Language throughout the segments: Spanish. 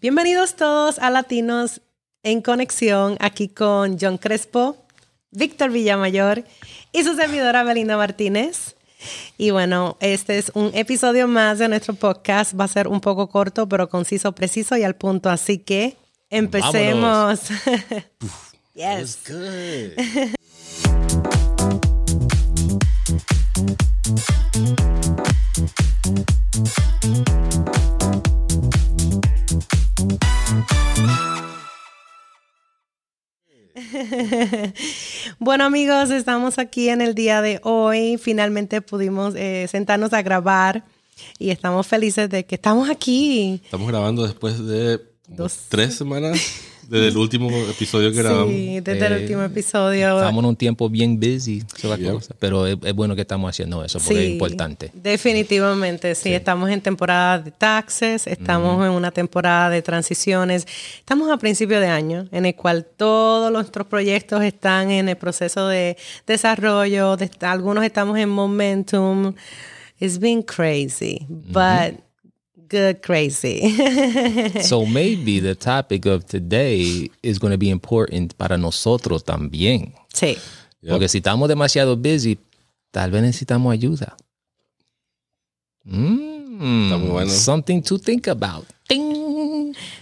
Bienvenidos todos a Latinos en Conexión, aquí con John Crespo, Víctor Villamayor y su servidora Belinda Martínez. Y bueno, este es un episodio más de nuestro podcast. Va a ser un poco corto, pero conciso, preciso y al punto. Así que empecemos. yes. good. bueno amigos, estamos aquí en el día de hoy. Finalmente pudimos eh, sentarnos a grabar y estamos felices de que estamos aquí. Estamos grabando después de Dos. tres semanas. Desde el último episodio que grabamos. Sí, desde el último episodio. Estamos en un tiempo bien busy, pero es, bueno que estamos haciendo eso porque es importante. Definitivamente, sí. Estamos en temporada de taxes, estamos en una temporada de transiciones. Estamos a principio de año en el cual todos nuestros proyectos están en el proceso de desarrollo. algunos estamos en momentum. It's been crazy, but good crazy. so maybe the topic of today is going to be important para nosotros también. Sí. Porque si estamos demasiado busy, tal vez necesitamos ayuda. Mm, bueno. Something to think about.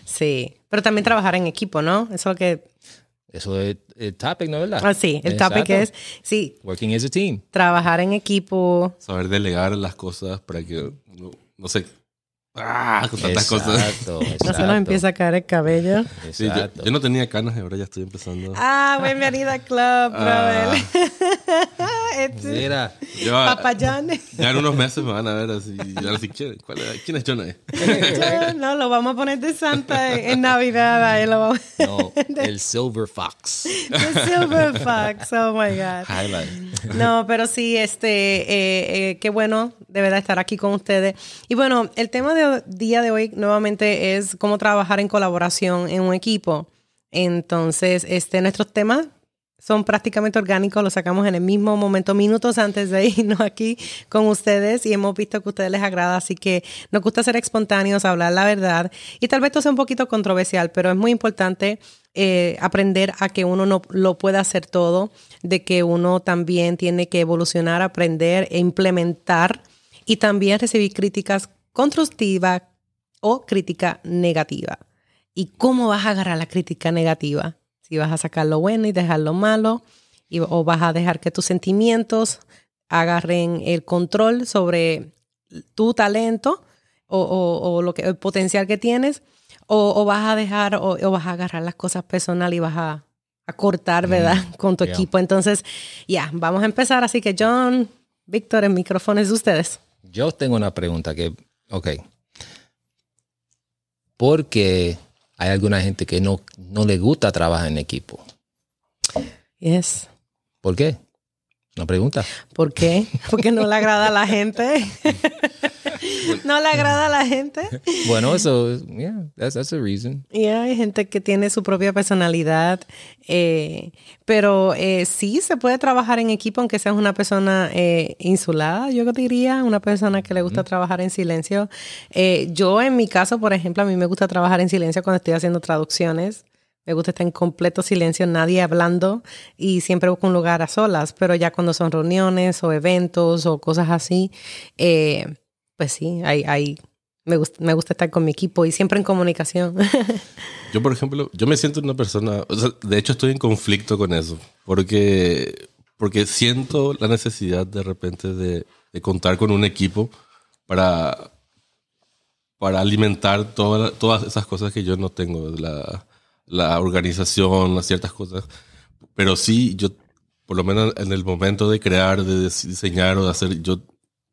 Sí, pero también trabajar en equipo, ¿no? Eso es lo que eso es el topic, ¿no es verdad? Ah, sí, el topic es, sí. Working as a team. Trabajar en equipo. Saber delegar las cosas para que, no, no sé, Ah, con tantas cosas. Exacto. No se nos empieza a caer el cabello. Sí, yo, no tenía canas y ahora ya estoy empezando. Ah, bienvenida al club, ah. este, Mira, Papayán. Ya en unos meses me van a ver así. Ahora si quieren. ¿Quién es John no, lo vamos a poner de Santa en, Navidad. Ahí lo vamos. No, el Silver Fox. El Silver Fox. Oh my God. Highlight. No, pero sí, este, eh, eh, qué bueno de verdad estar aquí con ustedes. Y bueno, el tema de día de hoy nuevamente es cómo trabajar en colaboración en un equipo. Entonces, este, nuestros temas son prácticamente orgánicos, los sacamos en el mismo momento, minutos antes de irnos aquí con ustedes y hemos visto que a ustedes les agrada, así que nos gusta ser espontáneos, hablar la verdad y tal vez esto sea un poquito controversial, pero es muy importante eh, aprender a que uno no lo pueda hacer todo, de que uno también tiene que evolucionar, aprender e implementar y también recibir críticas constructiva o crítica negativa. ¿Y cómo vas a agarrar la crítica negativa? Si vas a sacar lo bueno y dejar lo malo, o vas a dejar que tus sentimientos agarren el control sobre tu talento o, lo que, el potencial que tienes, o, vas a dejar o, vas a agarrar las cosas personales y vas a, cortar, ¿verdad? Con tu equipo. Entonces, ya, vamos a empezar. Así que, John, Víctor, el micrófono es de ustedes. Yo tengo una pregunta que Ok. Porque hay alguna gente que no, no le gusta trabajar en equipo. Yes. ¿Por qué? Una pregunta. ¿Por qué? Porque no le agrada a la gente. no le agrada a la gente. Bueno, eso, yeah, that's, that's a reason. Yeah, hay gente que tiene su propia personalidad, eh, pero eh, sí se puede trabajar en equipo aunque seas una persona eh, insulada, yo diría, una persona que le gusta trabajar en silencio. yo en mi caso, por ejemplo, a mí me gusta trabajar en silencio cuando estoy haciendo traducciones. Me gusta estar en completo silencio, nadie hablando y siempre busco un lugar a solas, pero ya cuando son reuniones o eventos o cosas así, eh, pues sí, hay, me, gusta, me gusta estar con mi equipo y siempre en comunicación. yo, por ejemplo, yo me siento una persona, de hecho estoy en conflicto con eso, porque, porque siento la necesidad de repente de, contar con un equipo para, para alimentar todas esas cosas que yo no tengo. La, la organización, las ciertas cosas. Pero sí, yo, por lo menos en el momento de crear, de diseñar o de hacer, yo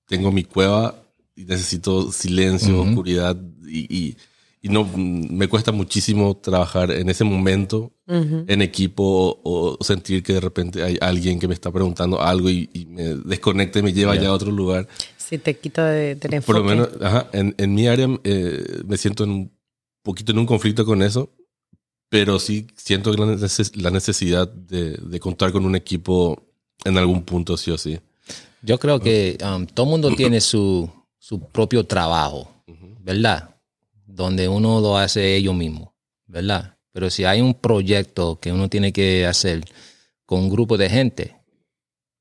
tengo mi cueva y necesito silencio, oscuridad y, y, no me cuesta muchísimo trabajar en ese momento en equipo o, sentir que de repente hay alguien que me está preguntando algo y, me desconecta y me lleva ya a otro lugar. Sí, te quita de, de Por lo menos, ajá, en, en mi área eh, me siento en un poquito en un conflicto con eso pero sí siento la necesidad de, contar con un equipo en algún punto, sí o sí. Yo creo que um, todo mundo tiene su, propio trabajo, ¿verdad? donde uno lo hace ellos mismos, ¿verdad? Pero si hay un proyecto que uno tiene que hacer con un grupo de gente,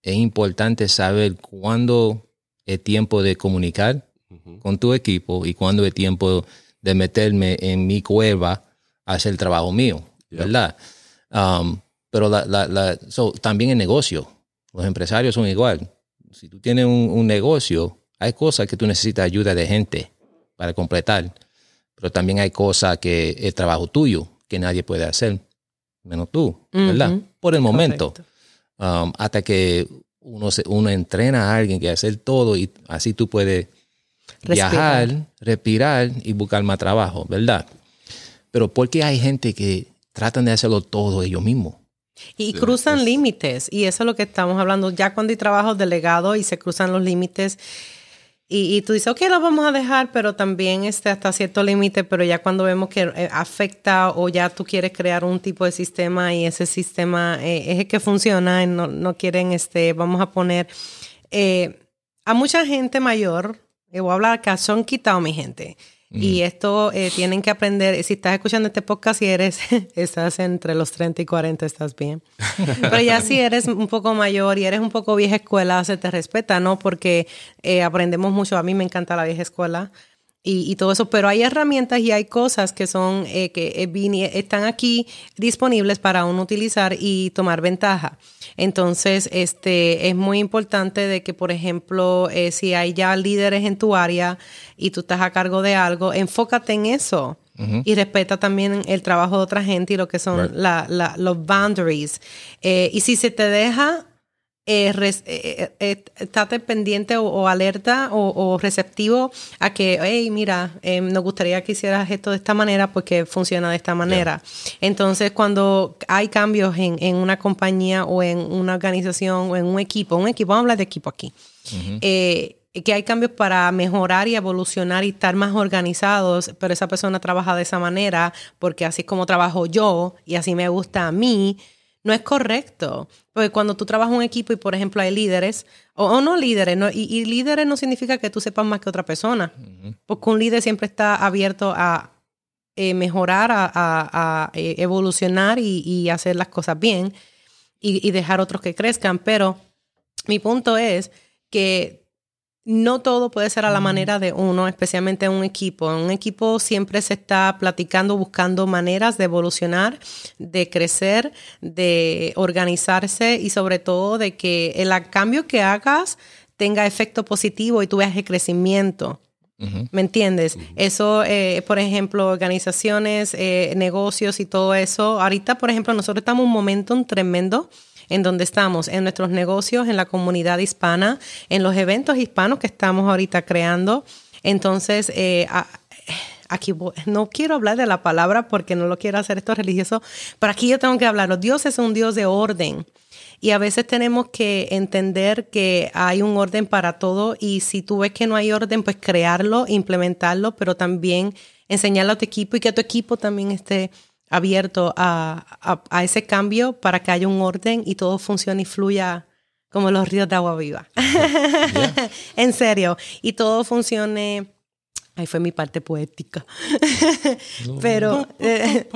es importante saber cuándo es tiempo de comunicar con tu equipo y cuándo es tiempo de meterme en mi cueva a hacer el trabajo mío, ¿verdad? Um, pero la, la, la, también en negocio, los empresarios son igual. Si tú tienes un, un, negocio, hay cosas que tú necesitas ayuda de gente para completar, pero también hay cosas que es trabajo tuyo que nadie puede hacer, menos tú, ¿verdad? Por el momento, um, hasta que uno, se, uno entrena a alguien que hacer todo y así tú puedes viajar, respirar y buscar más trabajo, ¿verdad? Pero ¿por qué hay gente que tratan de hacerlo todo ellos mismos? Y cruzan límites, y eso es lo que estamos hablando. Ya cuando hay trabajo delegado y se cruzan los límites, y, tú dices, ok, lo vamos a dejar, pero también este, hasta cierto límite, pero ya cuando vemos que eh, afecta o ya tú quieres crear un tipo de sistema y ese sistema eh, es el que funciona, y no, no quieren, este, vamos a poner, eh, a mucha gente mayor, voy a hablar acá, son quitado mi gente. Y esto eh, tienen que aprender, si estás escuchando este podcast y eres, estás entre los 30 y 40, estás bien. Pero ya si eres un poco mayor y eres un poco vieja escuela, se te respeta, ¿no? Porque eh, aprendemos mucho, a mí me encanta la vieja escuela. Y, y, todo eso, pero hay herramientas y hay cosas que son eh, que están aquí disponibles para uno utilizar y tomar ventaja. Entonces, este es muy importante de que, por ejemplo, eh, si hay ya líderes en tu área y tú estás a cargo de algo, enfócate en eso. Y respeta también el trabajo de otra gente y lo que son la, la, los boundaries. Eh, y si se te deja, eh, eh, eh, estate pendiente o, alerta o, receptivo a que, hey, mira, em, nos gustaría que hicieras esto de esta manera porque funciona de esta manera. Entonces, cuando hay cambios en, en, una compañía o en una organización o en un equipo, un equipo, vamos a hablar de equipo aquí, que hay cambios para mejorar y evolucionar y estar más organizados, pero esa persona trabaja de esa manera porque así es como trabajo yo y así me gusta a mí no es correcto. Porque cuando tú trabajas en un equipo y, por ejemplo, hay líderes, o, no líderes, no, y, líderes no significa que tú sepas más que otra persona. Porque un líder siempre está abierto a eh, mejorar, a, eh, evolucionar y, hacer las cosas bien y, y dejar otros que crezcan. Pero mi punto es que no todo puede ser a la manera de uno, especialmente en un equipo. En un equipo siempre se está platicando, buscando maneras de evolucionar, de crecer, de organizarse y sobre todo de que el cambio que hagas tenga efecto positivo y tú veas el crecimiento. ¿Me entiendes? Eso, eh, por ejemplo, organizaciones, eh, negocios y todo eso. Ahorita, por ejemplo, nosotros estamos en un momento tremendo en donde estamos, en nuestros negocios, en la comunidad hispana, en los eventos hispanos que estamos ahorita creando. Entonces, eh, aquí no quiero hablar de la palabra porque no lo quiero hacer esto religioso, pero aquí yo tengo que hablarlo. Dios es un Dios de orden. Y a veces tenemos que entender que hay un orden para todo y si tú ves que no hay orden, pues crearlo, implementarlo, pero también enseñarlo a tu equipo y que tu equipo también esté abierto a, a, ese cambio para que haya un orden y todo funcione y fluya como los ríos de agua viva. en serio. Y todo funcione. Ahí fue mi parte poética. pero eh,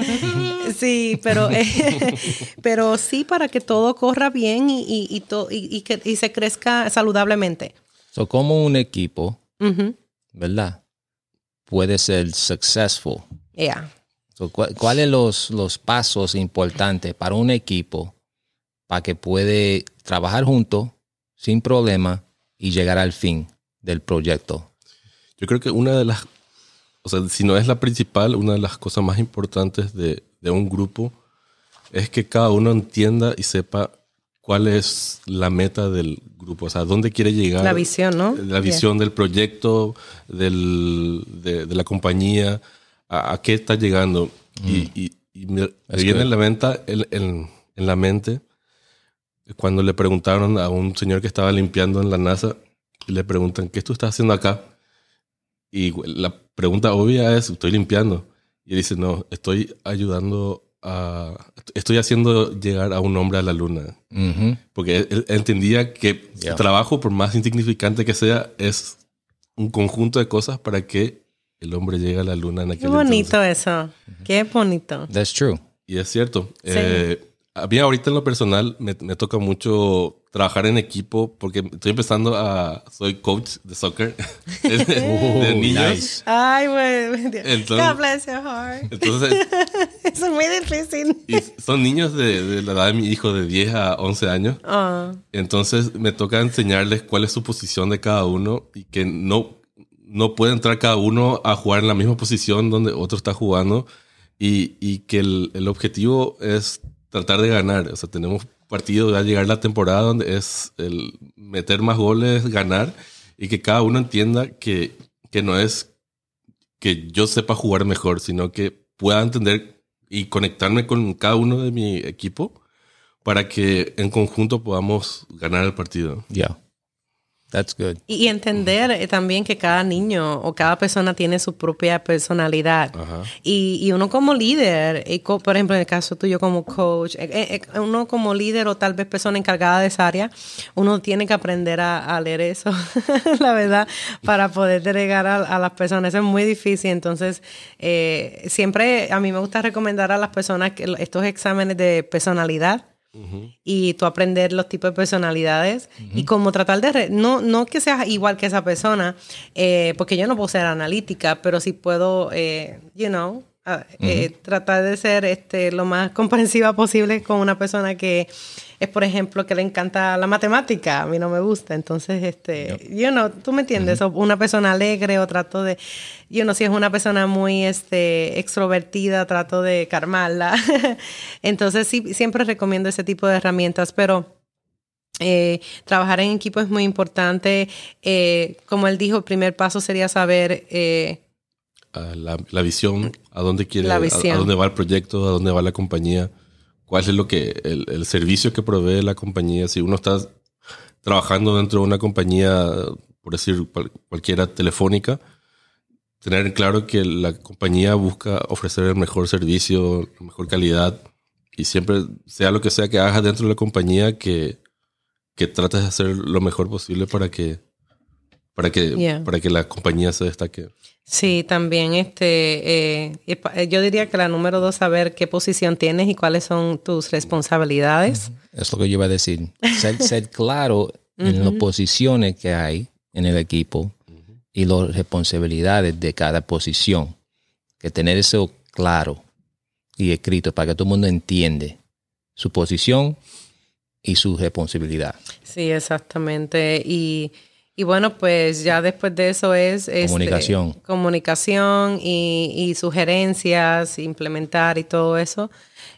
sí, pero, eh, pero sí para que todo corra bien y, y, y, que, y se crezca saludablemente. So, como un equipo, ¿verdad? Puede ser successful. Yeah. ¿Cuáles son los, los pasos importantes para un equipo para que puede trabajar juntos sin problema y llegar al fin del proyecto? Yo creo que una de las, o sea, si no es la principal, una de las cosas más importantes de, de un grupo es que cada uno entienda y sepa cuál es la meta del grupo, o sea, dónde quiere llegar. La visión, ¿no? La visión del proyecto, del, de, de, la compañía, a, qué está llegando. Y, mm. me, viene en la, venta, en, la mente cuando le preguntaron a un señor que estaba limpiando en la NASA, y le preguntan, ¿qué tú estás haciendo acá? Y la pregunta obvia es, estoy limpiando. Y él dice, no, estoy ayudando a... Estoy haciendo llegar a un hombre a la luna. Porque él, entendía que su trabajo, por más insignificante que sea, es un conjunto de cosas para que el hombre llega a la luna en aquel Qué bonito entonces. eso. Qué bonito. That's true. Y es cierto. Eh, a mí ahorita en lo personal me, me toca mucho trabajar en equipo porque estoy empezando a... Soy coach de soccer de, de Oh, niños. nice. Ay, güey. Entonces- God bless your heart. Entonces, es muy difícil. y son niños de, de la edad de mi hijo de 10 a 11 años. Ah, Entonces me toca enseñarles cuál es su posición de cada uno y que no, no puede entrar cada uno a jugar en la misma posición donde otro está jugando y, y que el, el objetivo es tratar de ganar. O sea, tenemos partido ya llegar la temporada donde es el meter más goles, ganar y que cada uno entienda que, que no es que yo sepa jugar mejor, sino que pueda entender y conectarme con cada uno de mi equipo para que en conjunto podamos ganar el partido. Yeah. That's good. Y, entender eh, también que cada niño o cada persona tiene su propia personalidad. Y, y uno como líder, y co- por ejemplo, en el caso tuyo como coach, eh, eh, eh, uno como líder o tal vez persona encargada de esa área, uno tiene que aprender a, a leer eso, la verdad, para poder delegar a, a las personas. Eso es muy difícil. Entonces, eh, siempre a mí me gusta recomendar a las personas que estos exámenes de personalidad y tú aprender los tipos de personalidades y como tratar de, re- no, no que seas igual que esa persona, eh, porque yo no puedo ser analítica, pero sí puedo, eh, you know, eh, tratar de ser este, lo más comprensiva posible con una persona que es, por ejemplo, que le encanta la matemática, a mí no me gusta, entonces, este, you know, tú me entiendes, o una persona alegre o trato de, yo no, si es una persona muy este, extrovertida, trato de calmarla. Entonces, sí, siempre recomiendo ese tipo de herramientas, pero eh, trabajar en equipo es muy importante. Eh, como él dijo, el primer paso sería saber A la, la visión, a dónde quiere, a, dónde va el proyecto, a dónde va la compañía, cuál es lo que, el, el servicio que provee la compañía. Si uno está trabajando dentro de una compañía, por decir cual- cualquiera telefónica, tener en claro que la compañía busca ofrecer el mejor servicio, la mejor calidad y siempre, sea lo que sea que hagas dentro de la compañía, que, que trates de hacer lo mejor posible para que, para que, Yeah. para que la compañía se destaque. Sí, también este, eh, pa- yo diría que la número dos, saber qué posición tienes y cuáles son tus responsabilidades. Es lo que yo iba a decir. Ser, ser claro en las posiciones que hay en el equipo y las responsabilidades de cada posición. Que tener eso claro y escrito para que todo el mundo entiende su posición y su responsabilidad. Sí, exactamente. Y, y bueno, pues ya después de eso es este, Comunicación. comunicación y, y sugerencias, implementar y todo eso.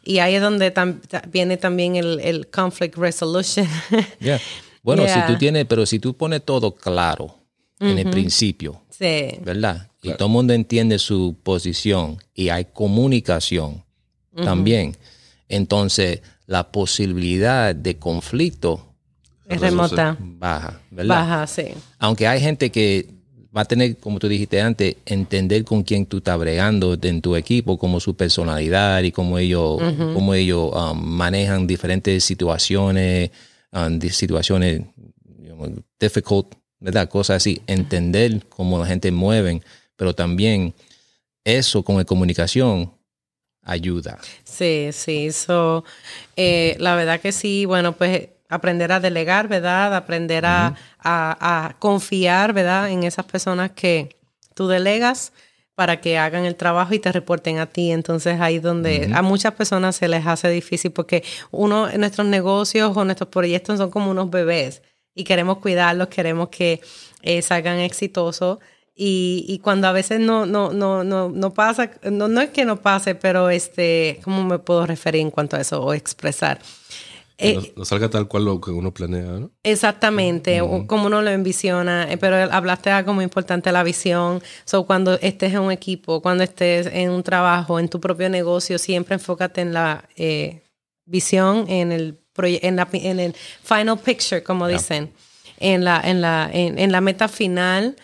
Y ahí es donde tam- viene también el, el conflict resolution. Yeah. Bueno, Yeah. si tú tienes, pero si tú pones todo claro en el principio, sí, ¿verdad? Y todo el mundo entiende su posición y hay comunicación también. Entonces, la posibilidad de conflicto es remota. baja, ¿verdad? Baja, sí. Aunque hay gente que va a tener, como tú dijiste antes, entender con quién tú estás bregando en tu equipo, como su personalidad y cómo ellos, cómo ellos um, manejan diferentes situaciones, um, situaciones digamos, difficult, ¿verdad? Cosas así. Entender cómo la gente mueve, pero también eso con la comunicación ayuda. Sí, sí. So, eh, la verdad que sí, bueno, pues aprender a delegar, ¿verdad? Aprender a, a- a confiar, ¿verdad? En esas personas que tú delegas para que hagan el trabajo y te reporten a ti. Entonces ahí es donde a muchas personas se les hace difícil porque uno, nuestros negocios o nuestros proyectos son como unos bebés y queremos cuidarlos, queremos que eh, salgan exitosos. Y, y cuando a veces no, no, no, no, no pasa, no, no es que no pase, pero este, ¿cómo me puedo referir en cuanto a eso o expresar? Eh, no, no salga tal cual lo que uno planea, ¿no? Exactamente, como uno lo envisiona, eh, pero hablaste de algo muy importante, la visión. So, cuando estés en un equipo, cuando estés en un trabajo, en tu propio negocio, siempre enfócate en la eh, visión, en el, proye- en, la, en el final picture, como dicen, en la, en, la, en, en la meta final.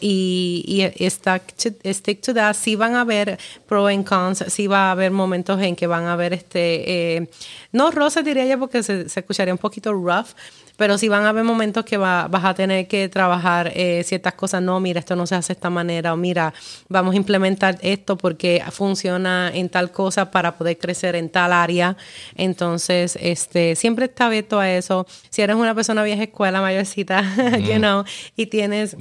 Y, y stick to that. Sí van a haber pro and cons, sí va a haber momentos en que van a haber este, eh, no roces diría yo porque se, se escucharía un poquito rough, pero sí van a haber momentos que va, vas a tener que trabajar eh, ciertas cosas. No, mira, esto no se hace de esta manera, o mira, vamos a implementar esto porque funciona en tal cosa para poder crecer en tal área. Entonces, este, siempre está abierto a eso. Si eres una persona vieja escuela, mayorcita, you know, y tienes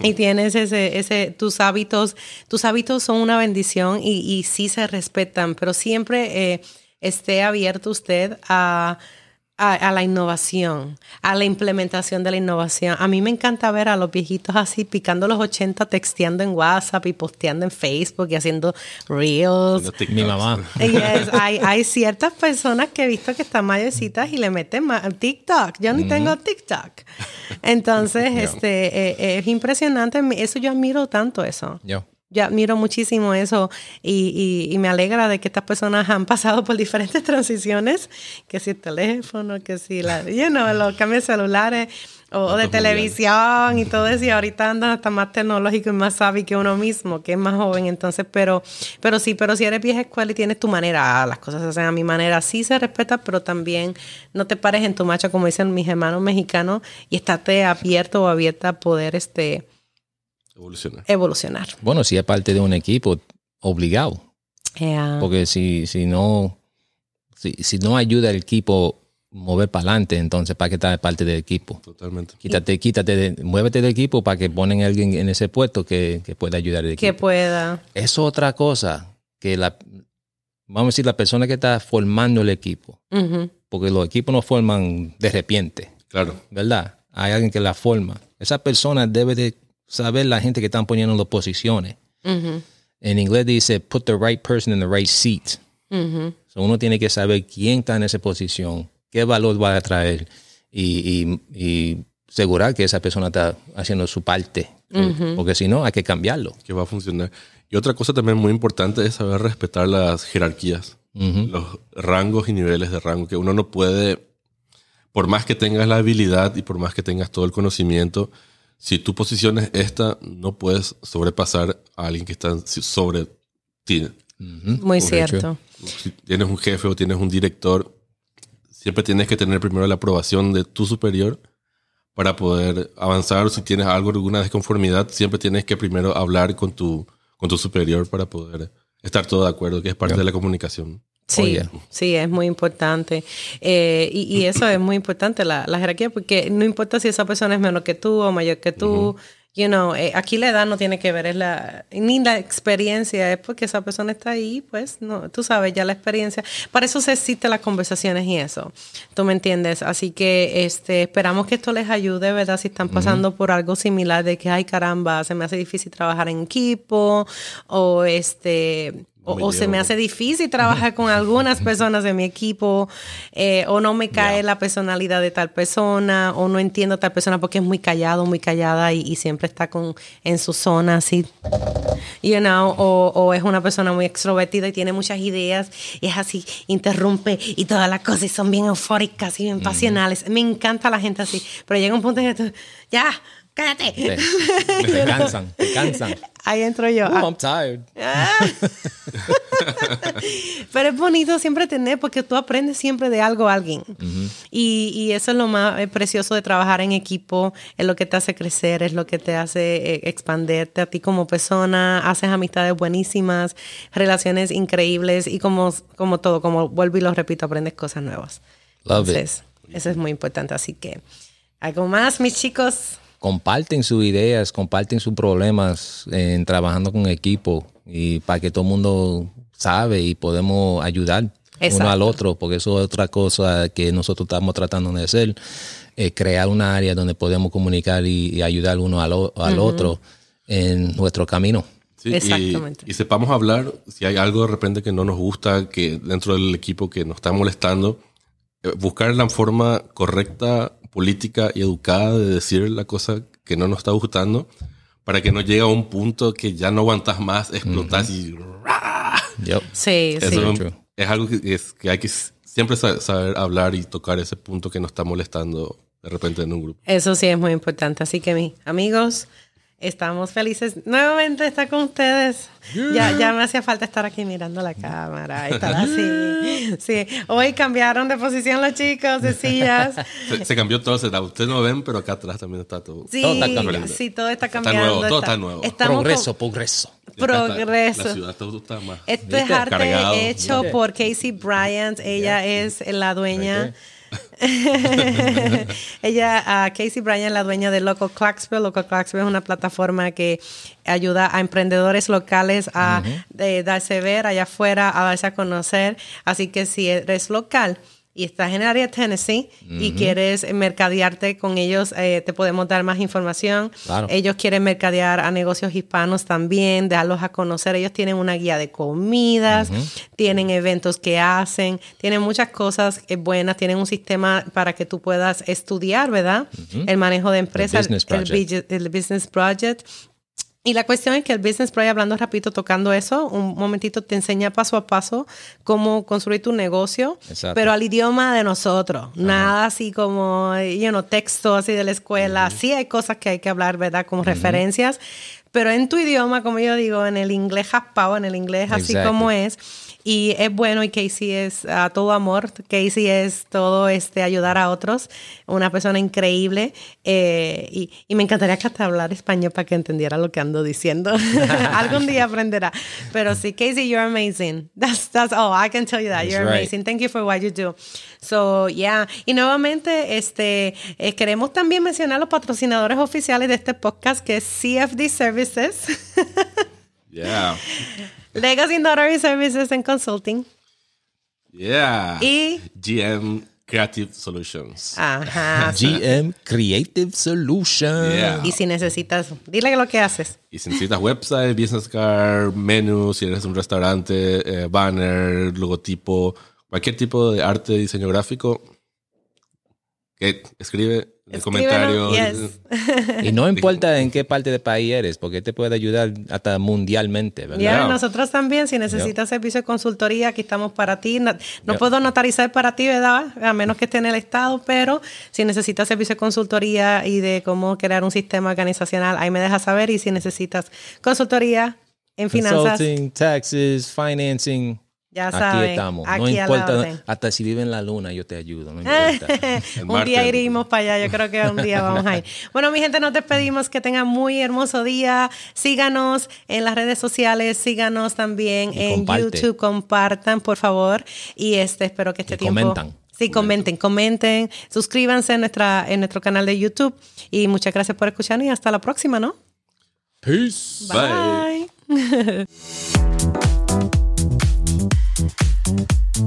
y tienes ese, ese, tus hábitos, tus hábitos son una bendición y, y sí se respetan, pero siempre eh, esté abierto usted a a, la innovación, a la implementación de la innovación. A mí me encanta ver a los viejitos así picando los 80, texteando en WhatsApp y posteando en Facebook y haciendo reels. Mi mamá. hay, hay, ciertas personas que he visto que están mayorcitas y le meten TikTok. Yo ni tengo TikTok. Entonces, este, eh, es impresionante. Eso yo admiro tanto eso. Yo yo admiro muchísimo eso y, y, me alegra de que estas personas han pasado por diferentes transiciones, que si el teléfono, que si la, you know, los cambios celulares o de televisión y todo eso, y ahorita andan hasta más tecnológico y más sabio que uno mismo, que es más joven, entonces, pero, pero sí, pero si eres vieja escuela y tienes tu manera, ah, las cosas se hacen a mi manera, sí se respeta, pero también no te pares en tu macho, como dicen mis hermanos mexicanos, y estate abierto o abierta a poder, este, Evolucionar. Evolucionar. Bueno, si es parte de un equipo, obligado. Porque si, si no si, si no ayuda al equipo mover para adelante, entonces ¿para qué estar parte del equipo? Totalmente. Quítate, quítate, muévete del equipo para que ponen a alguien en ese puesto que, pueda ayudar al equipo. Que pueda. Es otra cosa que la, vamos a decir, la persona que está formando el equipo. Porque los equipos no forman de repente. Claro. ¿Verdad? Hay alguien que la forma. Esa persona debe de saber la gente que están poniendo las posiciones. En inglés dice put the right person in the right seat. uno tiene que saber quién está en esa posición, qué valor va a traer y, y, asegurar que esa persona está haciendo su parte. Porque si no, hay que cambiarlo. Que va a funcionar. Y otra cosa también muy importante es saber respetar las jerarquías, los rangos y niveles de rango, que uno no puede, por más que tengas la habilidad y por más que tengas todo el conocimiento, si tu posición es esta, no puedes sobrepasar a alguien que está sobre ti. Muy cierto. Si tienes un jefe o tienes un director, siempre tienes que tener primero la aprobación de tu superior para poder avanzar. Si tienes algo, alguna desconformidad, siempre tienes que primero hablar con tu, con tu superior para poder estar todo de acuerdo, que es parte de la comunicación. Sí, sí, es muy importante. Eh, y, eso es muy importante, la, jerarquía, porque no importa si esa persona es menor que tú o mayor que tú, you know, eh, aquí la edad no tiene que ver, es la, ni la experiencia, es porque esa persona está ahí, pues, no, tú sabes ya la experiencia. Para eso se existen las conversaciones y eso, tú me entiendes. Así que este, esperamos que esto les ayude, ¿verdad? Si están pasando por algo similar de que, ay caramba, se me hace difícil trabajar en equipo o este o, se me hace difícil trabajar con algunas personas de mi equipo, eh, o no me cae la personalidad de tal persona, o no entiendo a tal persona porque es muy callado, muy callada y, siempre está con, en su zona así, you know, o, o, es una persona muy extrovertida y tiene muchas ideas, y es así, interrumpe y todas las cosas y son bien eufóricas y bien pasionales. Me encanta la gente así, pero llega un punto en que tú, ya, cállate. Te, cansan, te cansan. Ahí entro yo. Oh, I'm tired. Ah. Pero es bonito siempre tener, porque tú aprendes siempre de algo a alguien. y, y, eso es lo más eh, precioso de trabajar en equipo, es lo que te hace crecer, es lo que te hace eh, expanderte a ti como persona, haces amistades buenísimas, relaciones increíbles y como, como todo, como vuelvo y lo repito, aprendes cosas nuevas. Love Entonces, eso es muy importante. Así que, ¿algo más, mis chicos? Comparten sus ideas, comparten sus problemas en trabajando con equipo y para que todo el mundo sabe y podemos ayudar uno al otro, porque eso es otra cosa que nosotros estamos tratando de hacer, crear un área donde podemos comunicar y, ayudar uno al, otro en nuestro camino. Exactamente. Y, sepamos hablar si hay algo de repente que no nos gusta, que dentro del equipo que nos está molestando, eh, buscar la forma correcta política y educada de decir la cosa que no nos está gustando para que no llegue a un punto que ya no aguantas más, explotas y... Sí, sí. Es algo que, es, que hay que siempre saber hablar y tocar ese punto que nos está molestando de repente en un grupo. Eso sí es muy importante. Así que mis amigos, Estamos felices nuevamente de estar con ustedes. Ya, ya me hacía falta estar aquí mirando la cámara, estar así. Sí, hoy cambiaron de posición los chicos de sillas. Se, se cambió todo, se da- ustedes no ven, pero acá atrás también está todo. Sí, Todo está cambiando. sí, todo está nuevo, todo está nuevo. Estamos progreso, con- progreso. Progreso. La ciudad todo está más. Esto es arte Cargado. hecho por Casey Bryant. Ella es la dueña. Ella, ah, Casey Bryant, la dueña de Local Clarksville. Local Clarksville es una plataforma que ayuda a emprendedores locales a de darse ver allá afuera, a darse a conocer. Así que si eres local y estás en el área de Tennessee y quieres mercadearte con ellos, eh, te podemos dar más información. Claro. Ellos quieren mercadear a negocios hispanos también, darlos a conocer. Ellos tienen una guía de comidas, tienen eventos que hacen, tienen muchas cosas eh, buenas, tienen un sistema para que tú puedas estudiar, ¿verdad? El manejo de empresas, business project. el business project. Y la cuestión es que el Business Project, hablando rapidito, tocando eso, un momentito te enseña paso a paso cómo construir tu negocio, Exacto. pero al idioma de nosotros. Nada así como, you know, texto así de la escuela. Sí hay cosas que hay que hablar, ¿verdad? Como referencias, pero en tu idioma, como yo digo, en el inglés jaspado, en el inglés así Exacto. como es. Y es bueno y Casey es a todo amor. Casey es todo este ayudar a otros. Una persona increíble. eh, y, y me encantaría que hasta hablar español para que entendiera lo que ando diciendo. Algún día aprenderá. Pero sí, Casey, you're amazing. That's, that's all. I can tell you that. That's you're right. amazing. Thank you for what you do. So, yeah. Y nuevamente, este, eh, queremos también mencionar los patrocinadores oficiales de este podcast, que es CFD Services. Yeah. Legacy Notary Services and Consulting. Yeah. Y- GM Creative Solutions. Ajá. GM Creative Solutions. Yeah. Y si necesitas, dile lo que haces. Y si necesitas website, business card, menú, si eres un restaurante, eh, banner, logotipo, cualquier tipo de arte, diseño gráfico, que escribe el comentario. yes. Y no importa en qué parte del país eres, porque te puede ayudar hasta mundialmente, ¿verdad? Ya, Yeah. nosotros también, si necesitas servicio de consultoría, aquí estamos para ti. No, no Yeah. puedo notarizar para ti, ¿verdad? A menos que esté en el Estado, pero si necesitas servicio de consultoría y de cómo crear un sistema organizacional, ahí me dejas saber. Y si necesitas consultoría en finanzas, Consulting, taxes, financing. Ya Aquí saben, estamos. aquí no importa, hasta si vive en la luna, yo te ayudo. No importa. Un día iremos para allá, yo creo que un día vamos a ir. Bueno, mi gente, nos despedimos, que tengan muy hermoso día. Síganos en las redes sociales, síganos también Y en comparte. YouTube, compartan, por favor. Y este, espero que este Y tiempo... comentan. Sí, comenten, comenten, suscríbanse en, nuestra, en nuestro canal de YouTube. Y muchas gracias por escucharnos y hasta la próxima, ¿no? Peace. Bye. Bye. うん。